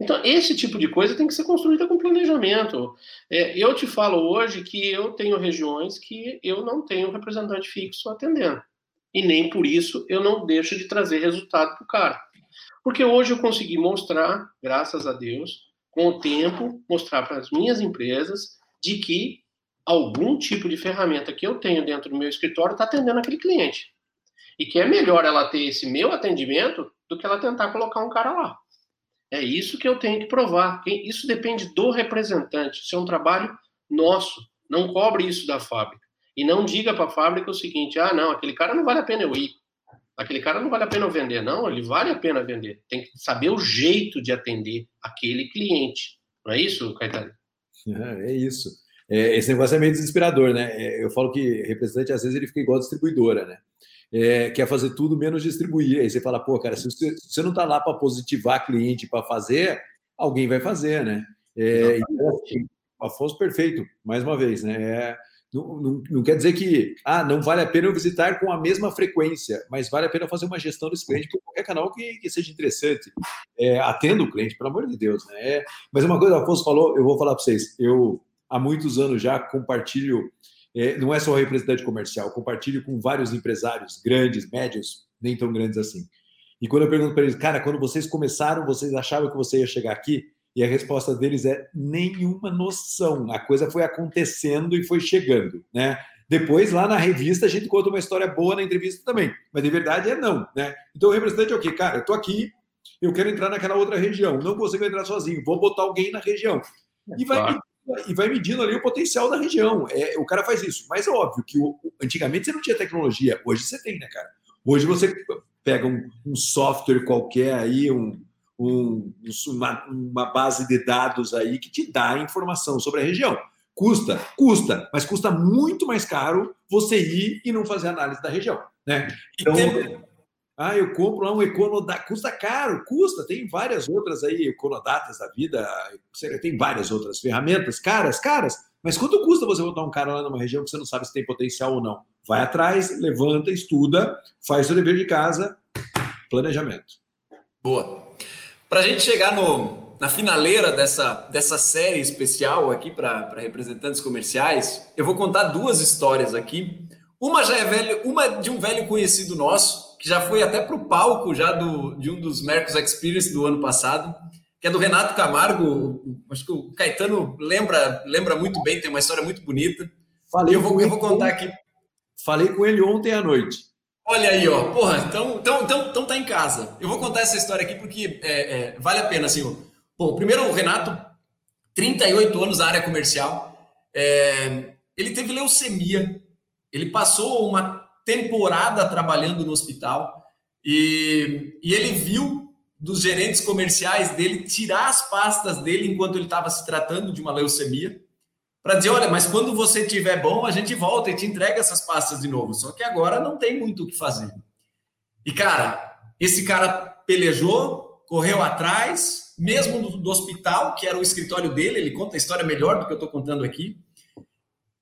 Então, esse tipo de coisa tem que ser construída com planejamento. É, eu te falo hoje que eu tenho regiões que eu não tenho representante fixo atendendo. E nem por isso eu não deixo de trazer resultado para o cara. Porque hoje eu consegui mostrar, graças a Deus, com o tempo, mostrar para as minhas empresas de que algum tipo de ferramenta que eu tenho dentro do meu escritório está atendendo aquele cliente. E que é melhor ela ter esse meu atendimento do que ela tentar colocar um cara lá. É isso que eu tenho que provar. Isso depende do representante. Isso é um trabalho nosso. Não cobre isso da fábrica. E não diga para a fábrica o seguinte: ah, não, aquele cara não vale a pena eu ir aquele cara não vale a pena vender, não, ele vale a pena vender. Tem que saber o jeito de atender aquele cliente. Não é isso, Caetano? É, é isso. É, esse negócio é meio desesperador, né? É, eu falo que representante, às vezes, ele fica igual distribuidora, né? É, quer fazer tudo menos distribuir. Aí você fala, pô, cara, se você, se você não está lá para positivar cliente para fazer, alguém vai fazer, né? É, então, assim, Afonso, perfeito, mais uma vez, né? Não, não, não, quer dizer que ah, não vale a pena eu visitar com a mesma frequência, mas vale a pena fazer uma gestão desse cliente por qualquer canal que, que seja interessante. É, atendo o cliente, pelo amor de Deus. Né? É, mas uma coisa que o Afonso falou, eu vou falar para vocês. Eu, há muitos anos já, compartilho, é, não é só representante comercial, compartilho com vários empresários grandes, médios, nem tão grandes assim. E quando eu pergunto para eles, cara, quando vocês começaram, vocês achavam que você ia chegar aqui? E a resposta deles é nenhuma noção. A coisa foi acontecendo e foi chegando, né? Depois, lá na revista, a gente conta uma história boa na entrevista também. Mas de verdade é não, né? Então o representante é o quê? Cara, eu tô aqui, eu quero entrar naquela outra região, não consigo entrar sozinho, vou botar alguém na região. E vai, claro. e vai medindo ali o potencial da região. É, o cara faz isso. Mas é óbvio que o, antigamente você não tinha tecnologia, hoje você tem, né, cara? Hoje você pega um, um software qualquer aí, um, um, uma, uma base de dados aí que te dá informação sobre a região. Custa, custa, mas custa muito mais caro você ir e não fazer análise da região. Né? Então, Ah, eu compro lá um Econodata. Custa caro, custa. Tem várias outras aí, Econodatas da vida, tem várias outras ferramentas caras, caras. Mas quanto custa você botar um cara lá numa região que você não sabe se tem potencial ou não? Vai atrás, levanta, estuda, faz seu dever de casa, planejamento. Boa. Para a gente chegar no, na finaleira dessa, dessa série especial aqui para representantes comerciais, eu vou contar duas histórias aqui. Uma já é velho, uma de um velho conhecido nosso, que já foi até para o palco já do, de um dos Mercos Experience do ano passado, que é do Renato Camargo. Acho que o Caetano lembra, lembra muito bem, tem uma história muito bonita. Falei eu vou, eu vou contar aqui. Falei com ele ontem à noite. Olha aí, ó. Porra, então, então, então, então tá em casa. Eu vou contar essa história aqui porque é, é, vale a pena, assim. Bom, primeiro o Renato, 38 anos na área comercial. É, ele teve leucemia. Ele passou uma temporada trabalhando no hospital e, e ele viu dos gerentes comerciais dele tirar as pastas dele enquanto ele estava se tratando de uma leucemia para dizer, olha, mas quando você tiver bom, a gente volta e te entrega essas pastas de novo. Só que agora não tem muito o que fazer. E cara, esse cara pelejou, correu atrás, mesmo do, do hospital, que era o escritório dele, ele conta a história melhor do que eu estou contando aqui.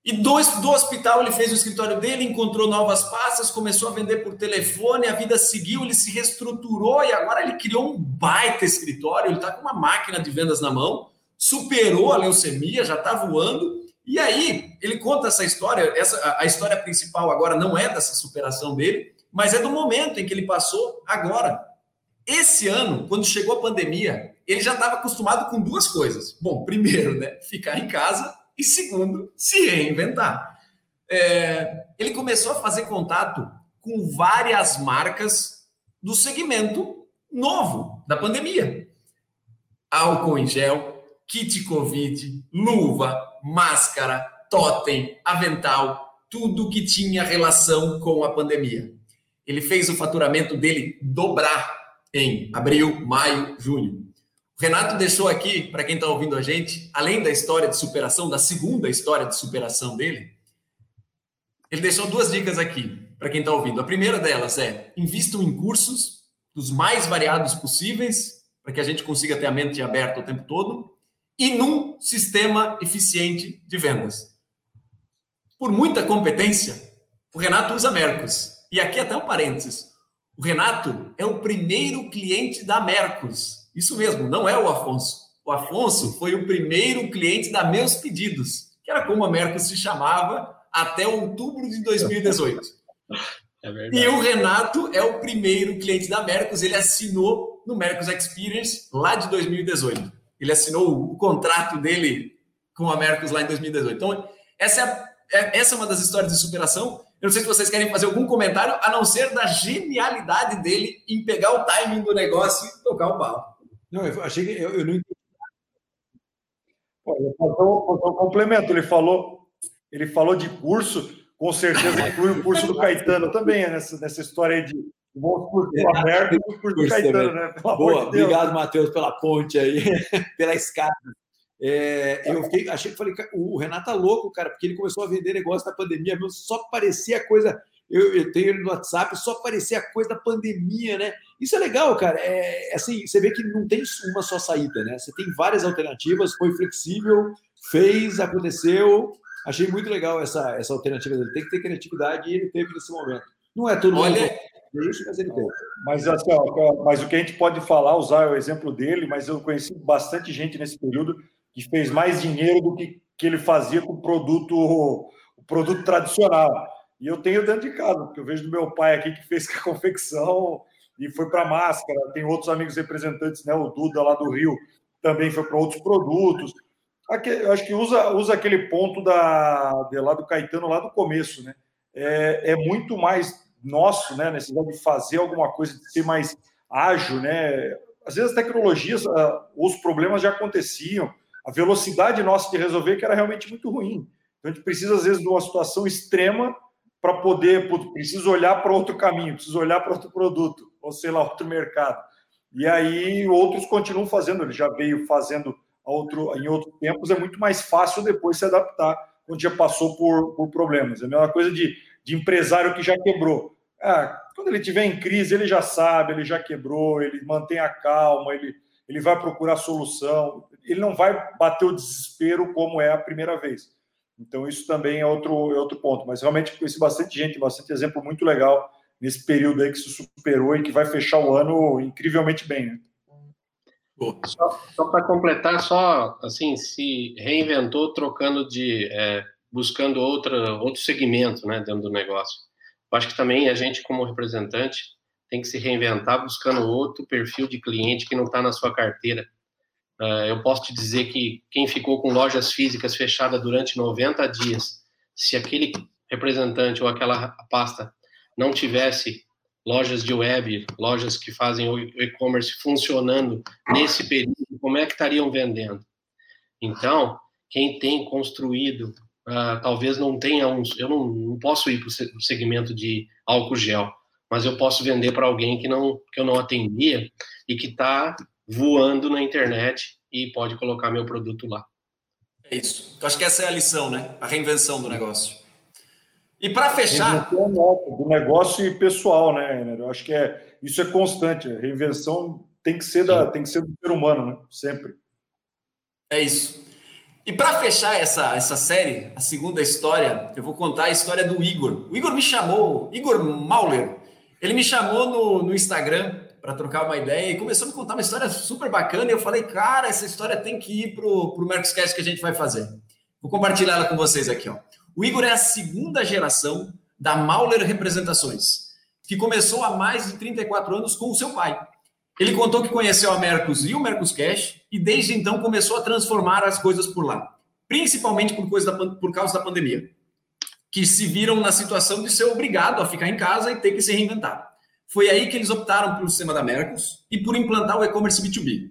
E do, do hospital ele fez o escritório dele, encontrou novas pastas, começou a vender por telefone, a vida seguiu, ele se reestruturou e agora ele criou um baita escritório, ele está com uma máquina de vendas na mão, superou a leucemia, já está voando. E aí ele conta essa história, essa, a história principal agora não é dessa superação dele, mas é do momento em que ele passou agora. Esse ano, quando chegou a pandemia, ele já estava acostumado com duas coisas. Bom, primeiro, né, ficar em casa e segundo, se reinventar. É, ele começou a fazer contato com várias marcas do segmento novo da pandemia. Álcool em gel, kit Covid, luva, máscara, totem, avental, tudo que tinha relação com a pandemia. Ele fez o faturamento dele dobrar em abril, maio, junho. O Renato deixou aqui, para quem está ouvindo a gente, além da história de superação, da segunda história de superação dele, ele deixou duas dicas aqui para quem está ouvindo. A primeira delas é: invistam em cursos dos mais variados possíveis, para que a gente consiga ter a mente aberta o tempo todo, e num sistema eficiente de vendas. Por muita competência, o Renato usa Mercos. E aqui até um parênteses. O Renato é o primeiro cliente da Mercos isso mesmo, não é o Afonso. O Afonso foi o primeiro cliente da Meus Pedidos, que era como a Mercos se chamava até outubro de 2018. É e o Renato é o primeiro cliente da Mercos, ele assinou no Mercos Experience lá de 2018. Ele assinou o contrato dele com a Mercos lá em 2018. Então, essa é, é, essa é uma das histórias de superação. Eu não sei se vocês querem fazer algum comentário, a não ser da genialidade dele em pegar o timing do negócio e tocar o pau. Não, eu achei que eu, eu não entendi. Olha, um, um complemento. Ele falou, ele falou de curso, com certeza inclui o curso do Caetano também, né? nessa, nessa história de bons cursos do aberto e curso do Caetano, também. né? Pelo Boa, de obrigado, Matheus, pela ponte aí, pela escada. É, eu fiquei, achei que falei, o Renato tá louco, cara, porque ele começou a vender negócio da pandemia, só parecia coisa eu, eu, tenho ele no WhatsApp, só aparecia a coisa da pandemia, né? Isso é legal, cara. É, assim, você vê que não tem uma só saída, né? Você tem várias alternativas, foi flexível, fez, aconteceu. Achei muito legal essa, essa alternativa dele. Tem que ter criatividade e ele teve nesse momento. Não é todo Olha... mundo mas assim, ó, mas o que a gente pode falar, usar o exemplo dele, mas eu conheci bastante gente nesse período que fez mais dinheiro do que, que ele fazia com o produto, o produto tradicional. E eu tenho dentro de casa, porque eu vejo do meu pai aqui que fez a confecção e foi para máscara. Tem outros amigos representantes, né? O Duda lá do Rio também foi para outros produtos. Aqui, eu acho que usa, usa aquele ponto da, de lá do Caetano lá do começo, né? É, é muito mais nosso, né? Necessidade de fazer alguma coisa, de ser mais ágil, né? Às vezes as tecnologias, ah, os problemas já aconteciam, a velocidade nossa de resolver que era realmente muito ruim. Então a gente precisa, às vezes, de uma situação extrema para poder, preciso olhar para outro caminho, preciso olhar para outro produto, ou sei lá, outro mercado. E aí outros continuam fazendo, ele já veio fazendo outro, em outros tempos, é muito mais fácil depois se adaptar quando já passou por, por problemas. É a mesma coisa de, de empresário que já quebrou. Ah, quando ele tiver em crise, ele já sabe, ele já quebrou, ele mantém a calma, ele, ele vai procurar solução, ele não vai bater o desespero como é a primeira vez. Então, isso também é outro, é outro ponto. Mas realmente conheci bastante gente, bastante exemplo muito legal nesse período aí que se superou e que vai fechar o ano incrivelmente bem. Né? Só, só para completar, só assim, se reinventou trocando de. É, buscando outra, outro segmento né, dentro do negócio. Eu acho que também a gente, como representante, tem que se reinventar buscando outro perfil de cliente que não está na sua carteira. Uh, eu posso te dizer que quem ficou com lojas físicas fechadas durante 90 dias, se aquele representante ou aquela pasta não tivesse lojas de web, lojas que fazem o e-commerce funcionando nesse período, como é que estariam vendendo? Então, quem tem construído, uh, talvez não tenha um. Eu não, não posso ir para o segmento de álcool gel, mas eu posso vender para alguém que, não, que eu não atendia e que está voando na internet e pode colocar meu produto lá. É isso. Eu acho que essa é a lição, né? A reinvenção do negócio. E para fechar. Do negócio e pessoal, né, Ener? Eu acho que é, isso é constante. A reinvenção tem que ser, da, tem que ser do ser humano, né? Sempre. É isso. E para fechar essa, essa série, a segunda história, eu vou contar a história do Igor. O Igor me chamou, Igor Mauler, ele me chamou no, no Instagram para trocar uma ideia e começou a me contar uma história super bacana. E eu falei, cara, essa história tem que ir para o Mercoscast que a gente vai fazer. Vou compartilhar ela com vocês aqui. Ó. O Igor é a segunda geração da Mauler Representações, que começou há mais de 34 anos com o seu pai. Ele contou que conheceu a Mercos e o Mercoscash e desde então começou a transformar as coisas por lá, principalmente por, coisa da, por causa da pandemia, que se viram na situação de ser obrigado a ficar em casa e ter que se reinventar. Foi aí que eles optaram pelo sistema da Mercos e por implantar o e-commerce B2B.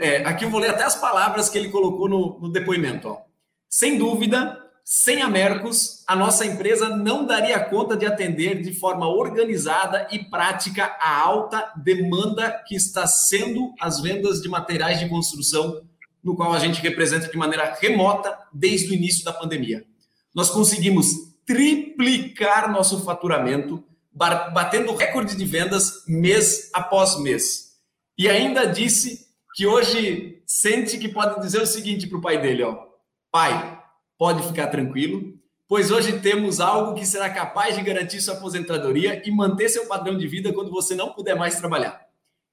É, aqui eu vou ler até as palavras que ele colocou no, no depoimento. Ó. Sem dúvida, sem a Mercos, a nossa empresa não daria conta de atender de forma organizada e prática a alta demanda que está sendo as vendas de materiais de construção, no qual a gente representa de maneira remota desde o início da pandemia. Nós conseguimos triplicar nosso faturamento batendo recorde de vendas mês após mês. E ainda disse que hoje sente que pode dizer o seguinte para o pai dele: ó, pai, pode ficar tranquilo, pois hoje temos algo que será capaz de garantir sua aposentadoria e manter seu padrão de vida quando você não puder mais trabalhar.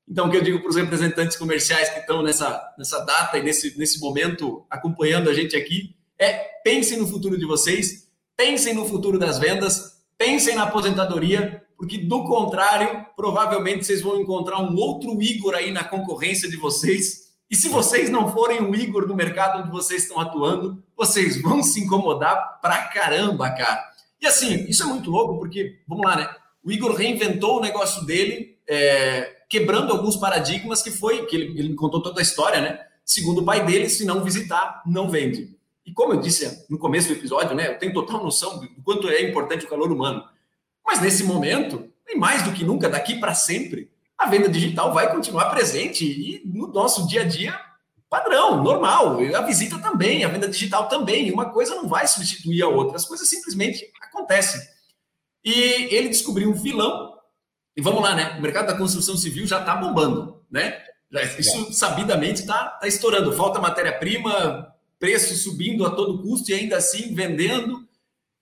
Então, o que eu digo para os representantes comerciais que estão nessa, nessa data e nesse, nesse momento acompanhando a gente aqui é pensem no futuro de vocês, pensem no futuro das vendas, pensem na aposentadoria, porque do contrário, provavelmente vocês vão encontrar um outro Igor aí na concorrência de vocês. E se vocês não forem o Igor no mercado onde vocês estão atuando, vocês vão se incomodar pra caramba, cara. E assim, isso é muito louco, porque, vamos lá, né? O Igor reinventou o negócio dele, é, quebrando alguns paradigmas que foi, que ele, ele contou toda a história, né? Segundo o pai dele, se não visitar, não vende. E como eu disse no começo do episódio, né, eu tenho total noção do quanto é importante o calor humano. Mas nesse momento, e mais do que nunca, daqui para sempre, a venda digital vai continuar presente e no nosso dia a dia padrão, normal. A visita também, a venda digital também. Uma coisa não vai substituir a outra, as coisas simplesmente acontecem. E ele descobriu um vilão. E vamos lá, né? O mercado da construção civil já está bombando, né? Isso sabidamente está tá estourando. Falta matéria-prima, preço subindo a todo custo e ainda assim vendendo.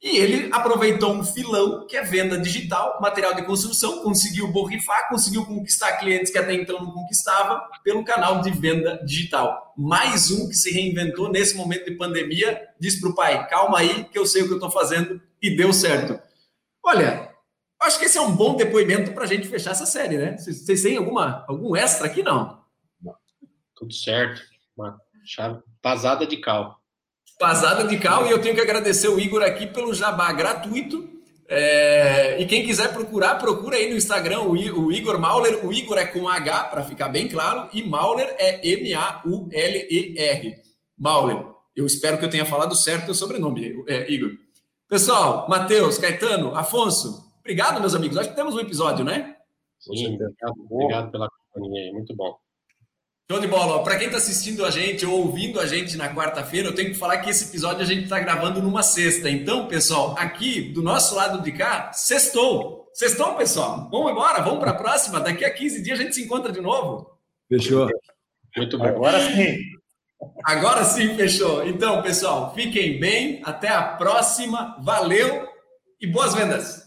E ele aproveitou um filão, que é venda digital, material de construção, conseguiu borrifar, conseguiu conquistar clientes que até então não conquistava pelo canal de venda digital. Mais um que se reinventou nesse momento de pandemia, disse para o pai: calma aí, que eu sei o que eu estou fazendo, e deu certo. Olha, acho que esse é um bom depoimento para a gente fechar essa série, né? Vocês têm alguma, algum extra aqui? Não. Tudo certo. Uma chave Pasada de cal. Pasada de cal, e eu tenho que agradecer o Igor aqui pelo jabá gratuito. É... e quem quiser procurar, procura aí no Instagram o, Igor Mauler. O Igor é com H, para ficar bem claro, e Mauler é M-A-U-L-E-R. Mauler. Eu espero que eu tenha falado certo o sobrenome, é, Igor. Pessoal, Matheus, Caetano, Afonso, obrigado, meus amigos. Acho que temos um episódio, né? Sim, obrigado, obrigado pela companhia aí, muito bom. Show de bola. Para quem está assistindo a gente ou ouvindo a gente na quarta-feira, eu tenho que falar que esse episódio a gente está gravando numa sexta. Então, pessoal, aqui do nosso lado de cá, sextou. Sextou, pessoal. Vamos embora, vamos para a próxima. Daqui a 15 dias a gente se encontra de novo. Fechou. Muito bom. Agora sim. Agora sim, fechou. Então, pessoal, fiquem bem. Até a próxima. Valeu e boas vendas.